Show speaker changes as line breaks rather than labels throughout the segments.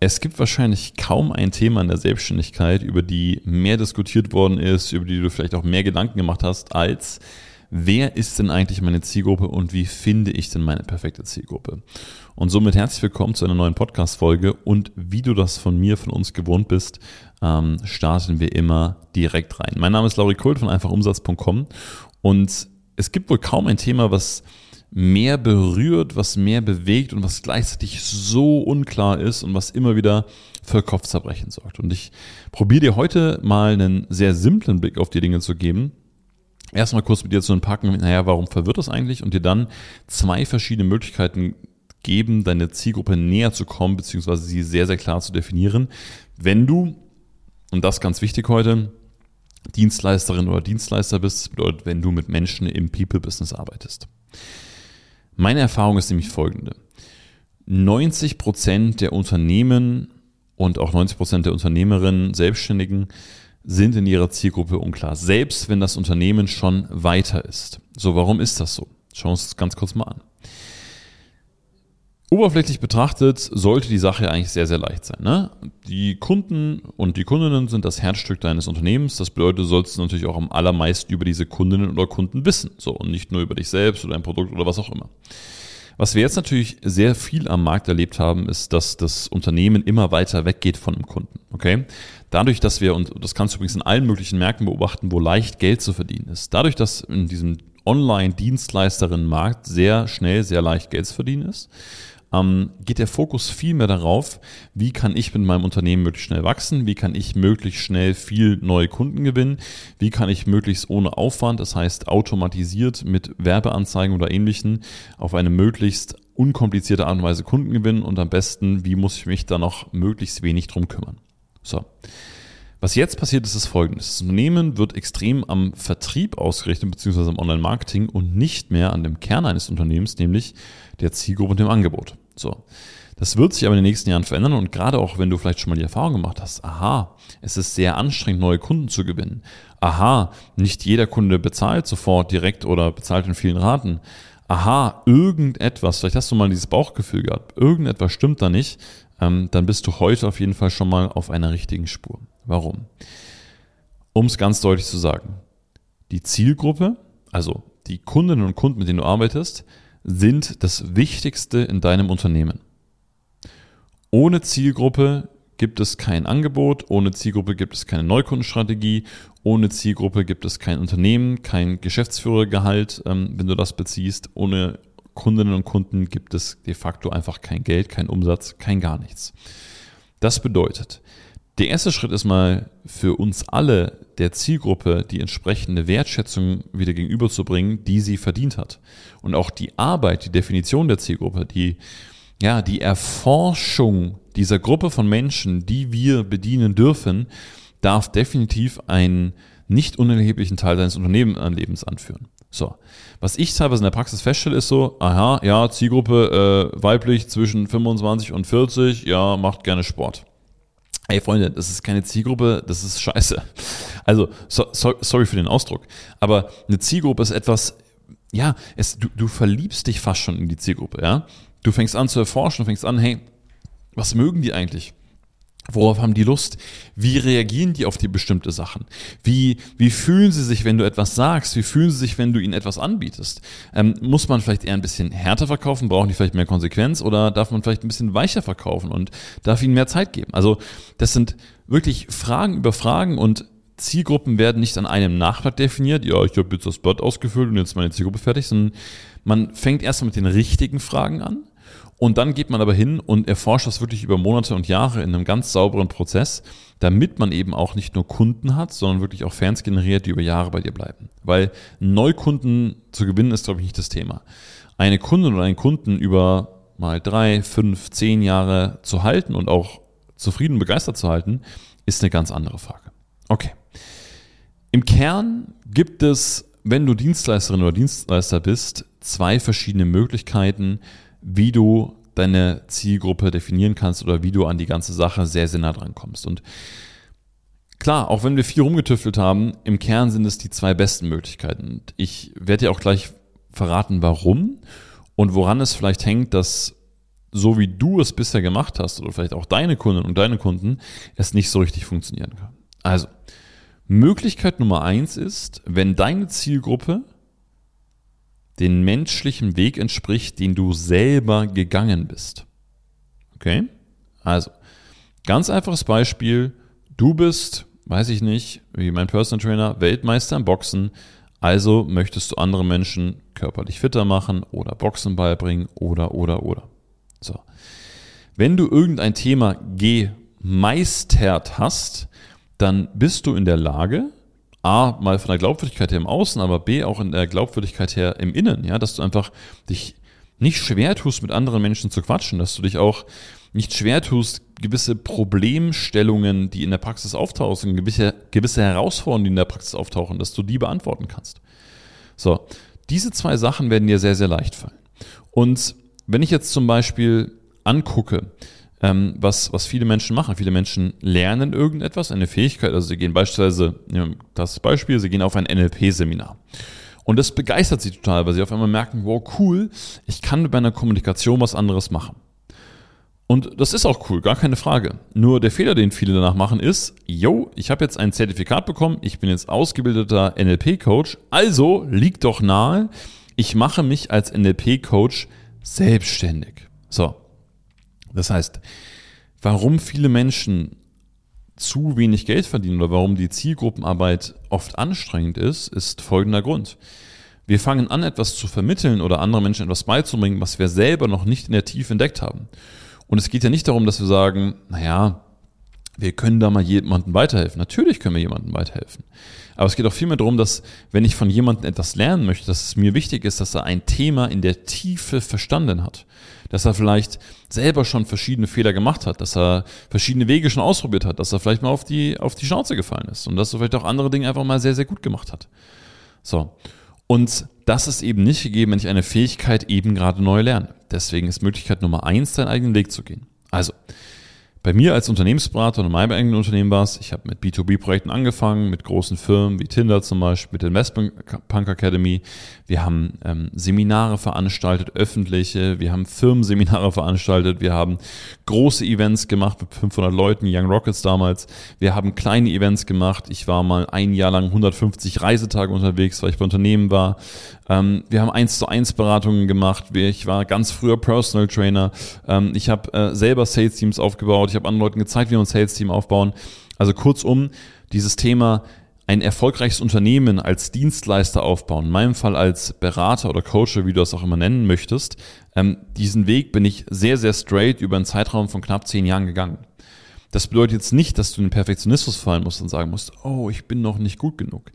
Es gibt wahrscheinlich kaum ein Thema in der Selbstständigkeit, über die mehr diskutiert worden ist, über die du vielleicht auch mehr Gedanken gemacht hast, als wer ist denn eigentlich meine Zielgruppe und wie finde ich denn meine perfekte Zielgruppe? Und somit herzlich willkommen zu einer neuen Podcast-Folge und wie du das von mir, von uns gewohnt bist, ähm, starten wir immer direkt rein. Mein Name ist Lauri Kult von einfachumsatz.com und es gibt wohl kaum ein Thema, was mehr berührt, was mehr bewegt und was gleichzeitig so unklar ist und was immer wieder für Kopfzerbrechen sorgt. Und ich probiere dir heute mal einen sehr simplen Blick auf die Dinge zu geben. Erstmal kurz mit dir zu entpacken, naja, warum verwirrt das eigentlich? Und dir dann zwei verschiedene Möglichkeiten geben, deine Zielgruppe näher zu kommen, beziehungsweise sie sehr, sehr klar zu definieren. Wenn du, und das ganz wichtig heute, Dienstleisterin oder Dienstleister bist, bedeutet, wenn du mit Menschen im People-Business arbeitest. Meine Erfahrung ist nämlich folgende. 90 Prozent der Unternehmen und auch 90 Prozent der Unternehmerinnen, Selbstständigen sind in ihrer Zielgruppe unklar. Selbst wenn das Unternehmen schon weiter ist. So, warum ist das so? Schauen wir uns das ganz kurz mal an. Oberflächlich betrachtet sollte die Sache eigentlich sehr, sehr leicht sein. Ne? Die Kunden und die Kundinnen sind das Herzstück deines Unternehmens. Das bedeutet, du sollst natürlich auch am allermeisten über diese Kundinnen oder Kunden wissen. So, und nicht nur über dich selbst oder dein Produkt oder was auch immer. Was wir jetzt natürlich sehr viel am Markt erlebt haben, ist, dass das Unternehmen immer weiter weggeht von dem Kunden. Okay? Dadurch, dass wir, und das kannst du übrigens in allen möglichen Märkten beobachten, wo leicht Geld zu verdienen ist. Dadurch, dass in diesem Online-Dienstleisterinnen-Markt sehr schnell, sehr leicht Geld zu verdienen ist, ähm, geht der Fokus viel mehr darauf, wie kann ich mit meinem Unternehmen möglichst schnell wachsen, wie kann ich möglichst schnell viel neue Kunden gewinnen, wie kann ich möglichst ohne Aufwand, das heißt automatisiert mit Werbeanzeigen oder ähnlichen, auf eine möglichst unkomplizierte Art und Weise Kunden gewinnen und am besten, wie muss ich mich da noch möglichst wenig drum kümmern. So. Was jetzt passiert ist, ist folgendes. Das Unternehmen wird extrem am Vertrieb ausgerichtet, beziehungsweise am Online-Marketing und nicht mehr an dem Kern eines Unternehmens, nämlich der Zielgruppe und dem Angebot. So. Das wird sich aber in den nächsten Jahren verändern und gerade auch, wenn du vielleicht schon mal die Erfahrung gemacht hast, aha, es ist sehr anstrengend, neue Kunden zu gewinnen. Aha, nicht jeder Kunde bezahlt sofort direkt oder bezahlt in vielen Raten. Aha, irgendetwas, vielleicht hast du mal dieses Bauchgefühl gehabt, irgendetwas stimmt da nicht, ähm, dann bist du heute auf jeden Fall schon mal auf einer richtigen Spur. Warum? Um es ganz deutlich zu sagen, die Zielgruppe, also die Kundinnen und Kunden, mit denen du arbeitest, sind das Wichtigste in deinem Unternehmen. Ohne Zielgruppe gibt es kein Angebot, ohne Zielgruppe gibt es keine Neukundenstrategie, ohne Zielgruppe gibt es kein Unternehmen, kein Geschäftsführergehalt, ähm, wenn du das beziehst, ohne Kundinnen und Kunden gibt es de facto einfach kein Geld, kein Umsatz, kein gar nichts. Das bedeutet, der erste Schritt ist mal für uns alle der Zielgruppe die entsprechende Wertschätzung wieder gegenüberzubringen, die sie verdient hat. Und auch die Arbeit, die Definition der Zielgruppe, die, ja, die Erforschung dieser Gruppe von Menschen, die wir bedienen dürfen, darf definitiv einen nicht unerheblichen Teil deines Unternehmenslebens anführen. So. Was ich teilweise in der Praxis feststelle, ist so, aha, ja, Zielgruppe äh, weiblich zwischen 25 und 40, ja, macht gerne Sport. Ey Freunde, das ist keine Zielgruppe, das ist scheiße. Also, so, so, sorry für den Ausdruck, aber eine Zielgruppe ist etwas, ja, es, du, du verliebst dich fast schon in die Zielgruppe, ja. Du fängst an zu erforschen, fängst an, hey, was mögen die eigentlich? Worauf haben die Lust? Wie reagieren die auf die bestimmte Sachen? Wie, wie fühlen sie sich, wenn du etwas sagst? Wie fühlen sie sich, wenn du ihnen etwas anbietest? Ähm, muss man vielleicht eher ein bisschen härter verkaufen? Brauchen die vielleicht mehr Konsequenz? Oder darf man vielleicht ein bisschen weicher verkaufen und darf ihnen mehr Zeit geben? Also, das sind wirklich Fragen über Fragen und Zielgruppen werden nicht an einem Nachtrag definiert. Ja, ich habe jetzt das Blatt ausgefüllt und jetzt meine Zielgruppe fertig, sondern man fängt erstmal mit den richtigen Fragen an und dann geht man aber hin und erforscht das wirklich über Monate und Jahre in einem ganz sauberen Prozess, damit man eben auch nicht nur Kunden hat, sondern wirklich auch Fans generiert, die über Jahre bei dir bleiben. Weil Neukunden zu gewinnen ist, glaube ich, nicht das Thema. Eine Kundin oder einen Kunden über mal drei, fünf, zehn Jahre zu halten und auch zufrieden und begeistert zu halten, ist eine ganz andere Frage. Okay. Im Kern gibt es, wenn du Dienstleisterin oder Dienstleister bist, zwei verschiedene Möglichkeiten, wie du deine Zielgruppe definieren kannst oder wie du an die ganze Sache sehr, sehr nah dran kommst. Und klar, auch wenn wir viel rumgetüftelt haben, im Kern sind es die zwei besten Möglichkeiten. Und ich werde dir auch gleich verraten, warum und woran es vielleicht hängt, dass so wie du es bisher gemacht hast oder vielleicht auch deine Kunden und deine Kunden es nicht so richtig funktionieren kann. Also, Möglichkeit Nummer eins ist, wenn deine Zielgruppe den menschlichen Weg entspricht, den du selber gegangen bist. Okay? Also, ganz einfaches Beispiel. Du bist, weiß ich nicht, wie mein Personal Trainer, Weltmeister im Boxen. Also möchtest du andere Menschen körperlich fitter machen oder Boxen beibringen oder, oder, oder. So. Wenn du irgendein Thema gemeistert hast, dann bist du in der Lage, A, mal von der Glaubwürdigkeit her im Außen, aber B, auch in der Glaubwürdigkeit her im Innen, ja, dass du einfach dich nicht schwer tust, mit anderen Menschen zu quatschen, dass du dich auch nicht schwer tust, gewisse Problemstellungen, die in der Praxis auftauchen, gewisse, gewisse Herausforderungen, die in der Praxis auftauchen, dass du die beantworten kannst. So, diese zwei Sachen werden dir sehr, sehr leicht fallen. Und wenn ich jetzt zum Beispiel angucke, ähm, was, was viele Menschen machen. Viele Menschen lernen irgendetwas, eine Fähigkeit. Also sie gehen beispielsweise, das Beispiel, sie gehen auf ein NLP-Seminar. Und das begeistert sie total, weil sie auf einmal merken, wow, cool, ich kann mit meiner Kommunikation was anderes machen. Und das ist auch cool, gar keine Frage. Nur der Fehler, den viele danach machen, ist, yo, ich habe jetzt ein Zertifikat bekommen, ich bin jetzt ausgebildeter NLP-Coach, also liegt doch nahe, ich mache mich als NLP-Coach selbstständig. So, das heißt, warum viele Menschen zu wenig Geld verdienen oder warum die Zielgruppenarbeit oft anstrengend ist, ist folgender Grund. Wir fangen an, etwas zu vermitteln oder anderen Menschen etwas beizubringen, was wir selber noch nicht in der Tiefe entdeckt haben. Und es geht ja nicht darum, dass wir sagen, naja, wir können da mal jemandem weiterhelfen. Natürlich können wir jemandem weiterhelfen. Aber es geht auch vielmehr darum, dass wenn ich von jemandem etwas lernen möchte, dass es mir wichtig ist, dass er ein Thema in der Tiefe verstanden hat. Dass er vielleicht selber schon verschiedene Fehler gemacht hat, dass er verschiedene Wege schon ausprobiert hat, dass er vielleicht mal auf die, auf die Schnauze gefallen ist und dass er vielleicht auch andere Dinge einfach mal sehr, sehr gut gemacht hat. So. Und das ist eben nicht gegeben, wenn ich eine Fähigkeit eben gerade neu lerne. Deswegen ist Möglichkeit Nummer eins, deinen eigenen Weg zu gehen. Also, bei mir als Unternehmensberater und in meinem eigenen Unternehmen war es, ich habe mit B2B-Projekten angefangen, mit großen Firmen wie Tinder zum Beispiel, mit der Investment Punk Academy. Wir haben ähm, Seminare veranstaltet, öffentliche, wir haben Firmenseminare veranstaltet, wir haben große Events gemacht mit 500 Leuten, Young Rockets damals. Wir haben kleine Events gemacht. Ich war mal ein Jahr lang 150 Reisetage unterwegs, weil ich bei Unternehmen war. Ähm, wir haben eins zu eins Beratungen gemacht. Ich war ganz früher Personal Trainer. Ähm, ich habe äh, selber Sales Teams aufgebaut. Ich habe anderen Leuten gezeigt, wie wir ein Sales Team aufbauen. Also kurzum, dieses Thema ein erfolgreiches Unternehmen als Dienstleister aufbauen, in meinem Fall als Berater oder Coach, wie du das auch immer nennen möchtest, ähm, diesen Weg bin ich sehr, sehr straight über einen Zeitraum von knapp zehn Jahren gegangen. Das bedeutet jetzt nicht, dass du in den Perfektionismus fallen musst und sagen musst, oh, ich bin noch nicht gut genug.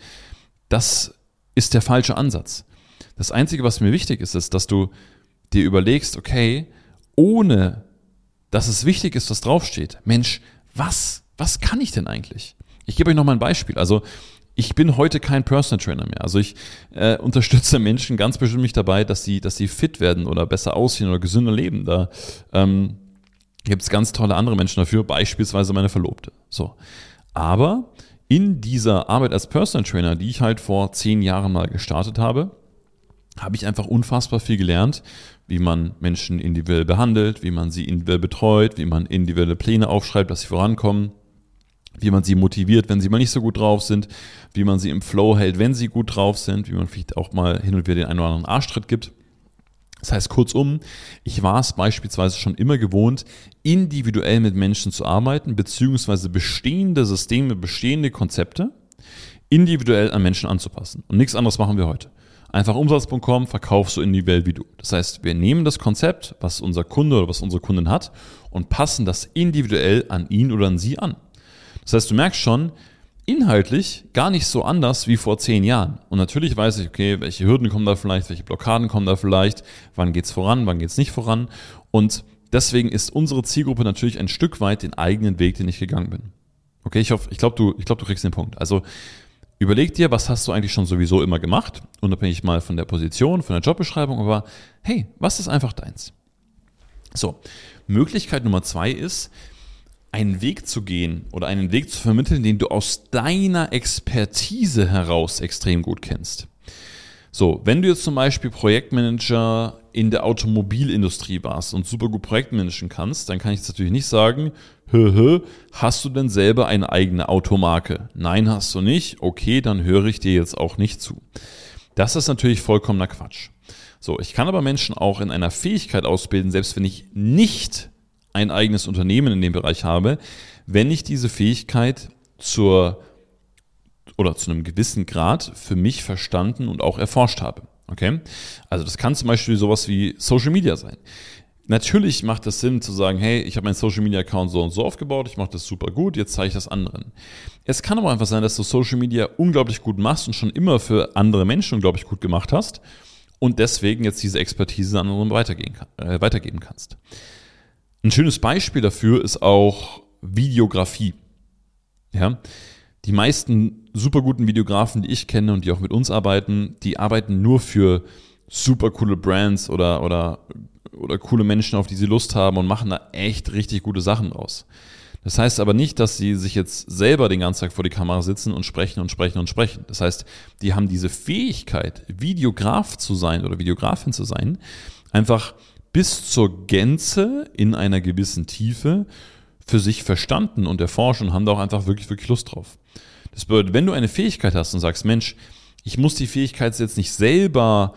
Das ist der falsche Ansatz. Das Einzige, was mir wichtig ist, ist, dass du dir überlegst, okay, ohne dass es wichtig ist, was draufsteht. Mensch, was, was kann ich denn eigentlich? Ich gebe euch noch mal ein Beispiel. Also ich bin heute kein Personal Trainer mehr. Also ich äh, unterstütze Menschen ganz bestimmt mich dabei, dass sie, dass sie fit werden oder besser aussehen oder gesünder leben. Da ähm, gibt es ganz tolle andere Menschen dafür, beispielsweise meine Verlobte. So. Aber in dieser Arbeit als Personal Trainer, die ich halt vor zehn Jahren mal gestartet habe, habe ich einfach unfassbar viel gelernt, wie man Menschen individuell behandelt, wie man sie individuell betreut, wie man individuelle Pläne aufschreibt, dass sie vorankommen, wie man sie motiviert, wenn sie mal nicht so gut drauf sind, wie man sie im Flow hält, wenn sie gut drauf sind, wie man vielleicht auch mal hin und wieder den einen oder anderen Arschtritt gibt. Das heißt kurzum, ich war es beispielsweise schon immer gewohnt, individuell mit Menschen zu arbeiten, beziehungsweise bestehende Systeme, bestehende Konzepte individuell an Menschen anzupassen. Und nichts anderes machen wir heute einfach Umsatz.com verkaufst du individuell wie du. Das heißt, wir nehmen das Konzept, was unser Kunde oder was unsere Kundin hat und passen das individuell an ihn oder an sie an. Das heißt, du merkst schon, inhaltlich gar nicht so anders wie vor zehn Jahren. Und natürlich weiß ich, okay, welche Hürden kommen da vielleicht, welche Blockaden kommen da vielleicht, wann geht's voran, wann geht's nicht voran. Und deswegen ist unsere Zielgruppe natürlich ein Stück weit den eigenen Weg, den ich gegangen bin. Okay, ich hoffe, ich glaube, du, ich glaube, du kriegst den Punkt. Also Überleg dir, was hast du eigentlich schon sowieso immer gemacht, unabhängig mal von der Position, von der Jobbeschreibung, aber hey, was ist einfach deins? So, Möglichkeit Nummer zwei ist, einen Weg zu gehen oder einen Weg zu vermitteln, den du aus deiner Expertise heraus extrem gut kennst. So, wenn du jetzt zum Beispiel Projektmanager in der Automobilindustrie warst und super gut Projektmanagen kannst, dann kann ich jetzt natürlich nicht sagen, hö, hast du denn selber eine eigene Automarke? Nein, hast du nicht. Okay, dann höre ich dir jetzt auch nicht zu. Das ist natürlich vollkommener Quatsch. So, ich kann aber Menschen auch in einer Fähigkeit ausbilden, selbst wenn ich nicht ein eigenes Unternehmen in dem Bereich habe, wenn ich diese Fähigkeit zur oder zu einem gewissen Grad für mich verstanden und auch erforscht habe. Okay? Also das kann zum Beispiel sowas wie Social Media sein. Natürlich macht es Sinn zu sagen, hey, ich habe meinen Social Media Account so und so aufgebaut, ich mache das super gut, jetzt zeige ich das anderen. Es kann aber einfach sein, dass du Social Media unglaublich gut machst und schon immer für andere Menschen unglaublich gut gemacht hast und deswegen jetzt diese Expertise an anderen weitergehen, äh, weitergeben kannst. Ein schönes Beispiel dafür ist auch Videografie. Ja, die meisten super guten Videografen, die ich kenne und die auch mit uns arbeiten, die arbeiten nur für super coole Brands oder, oder, oder coole Menschen, auf die sie Lust haben und machen da echt richtig gute Sachen draus. Das heißt aber nicht, dass sie sich jetzt selber den ganzen Tag vor die Kamera sitzen und sprechen und sprechen und sprechen. Das heißt, die haben diese Fähigkeit, Videograf zu sein oder Videografin zu sein, einfach bis zur Gänze in einer gewissen Tiefe für sich verstanden und erforscht und haben da auch einfach wirklich, wirklich Lust drauf. Das bedeutet, wenn du eine Fähigkeit hast und sagst, Mensch, ich muss die Fähigkeit jetzt nicht selber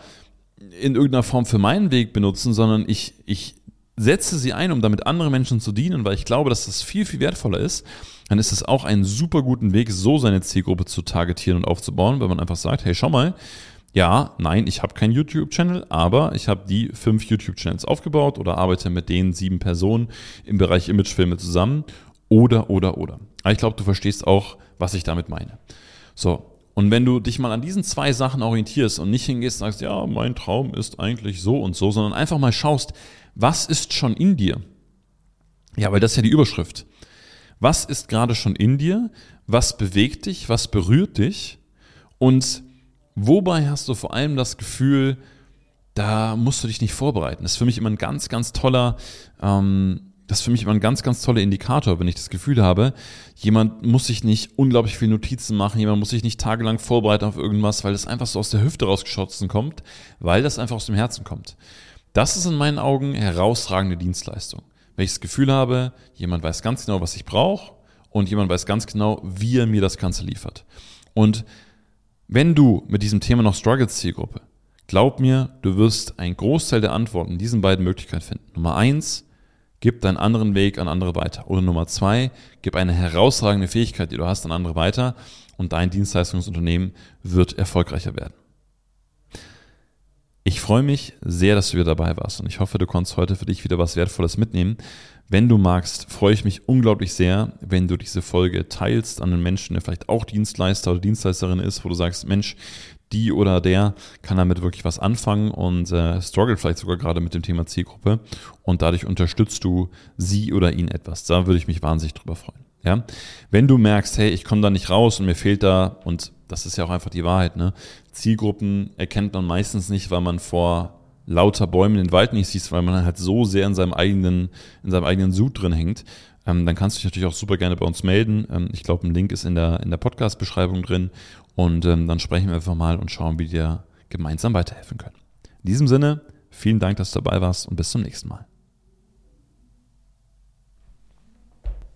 in irgendeiner Form für meinen Weg benutzen, sondern ich, ich setze sie ein, um damit anderen Menschen zu dienen, weil ich glaube, dass das viel, viel wertvoller ist, dann ist es auch einen super guten Weg, so seine Zielgruppe zu targetieren und aufzubauen, wenn man einfach sagt, hey, schau mal, ja, nein, ich habe keinen YouTube-Channel, aber ich habe die fünf YouTube-Channels aufgebaut oder arbeite mit den sieben Personen im Bereich Imagefilme zusammen oder, oder, oder. Aber ich glaube, du verstehst auch, was ich damit meine. So. Und wenn du dich mal an diesen zwei Sachen orientierst und nicht hingehst und sagst, ja, mein Traum ist eigentlich so und so, sondern einfach mal schaust, was ist schon in dir? Ja, weil das ist ja die Überschrift. Was ist gerade schon in dir? Was bewegt dich? Was berührt dich? Und Wobei hast du vor allem das Gefühl, da musst du dich nicht vorbereiten. Das ist für mich immer ein ganz, ganz toller, ähm, das ist für mich immer ein ganz, ganz toller Indikator, wenn ich das Gefühl habe, jemand muss sich nicht unglaublich viel Notizen machen, jemand muss sich nicht tagelang vorbereiten auf irgendwas, weil das einfach so aus der Hüfte rausgeschossen kommt, weil das einfach aus dem Herzen kommt. Das ist in meinen Augen herausragende Dienstleistung. Wenn ich das Gefühl habe, jemand weiß ganz genau, was ich brauche und jemand weiß ganz genau, wie er mir das Ganze liefert. Und wenn du mit diesem Thema noch struggles, Zielgruppe, glaub mir, du wirst einen Großteil der Antworten in diesen beiden Möglichkeiten finden. Nummer eins, gib deinen anderen Weg an andere weiter. Oder Nummer zwei, gib eine herausragende Fähigkeit, die du hast, an andere weiter und dein Dienstleistungsunternehmen wird erfolgreicher werden. Ich freue mich sehr, dass du wieder dabei warst und ich hoffe, du konntest heute für dich wieder was Wertvolles mitnehmen. Wenn du magst, freue ich mich unglaublich sehr, wenn du diese Folge teilst an einen Menschen, der vielleicht auch Dienstleister oder Dienstleisterin ist, wo du sagst, Mensch, die oder der kann damit wirklich was anfangen und äh, struggelt vielleicht sogar gerade mit dem Thema Zielgruppe und dadurch unterstützt du sie oder ihn etwas. Da würde ich mich wahnsinnig drüber freuen. Ja? Wenn du merkst, hey, ich komme da nicht raus und mir fehlt da, und das ist ja auch einfach die Wahrheit, ne? Zielgruppen erkennt man meistens nicht, weil man vor lauter Bäumen den Wald nicht siehst, weil man halt so sehr in seinem eigenen, in seinem eigenen Sud drin hängt, ähm, dann kannst du dich natürlich auch super gerne bei uns melden. Ähm, ich glaube, ein Link ist in der, in der Podcast-Beschreibung drin und ähm, dann sprechen wir einfach mal und schauen, wie wir gemeinsam weiterhelfen können. In diesem Sinne, vielen Dank, dass du dabei warst und bis zum nächsten Mal.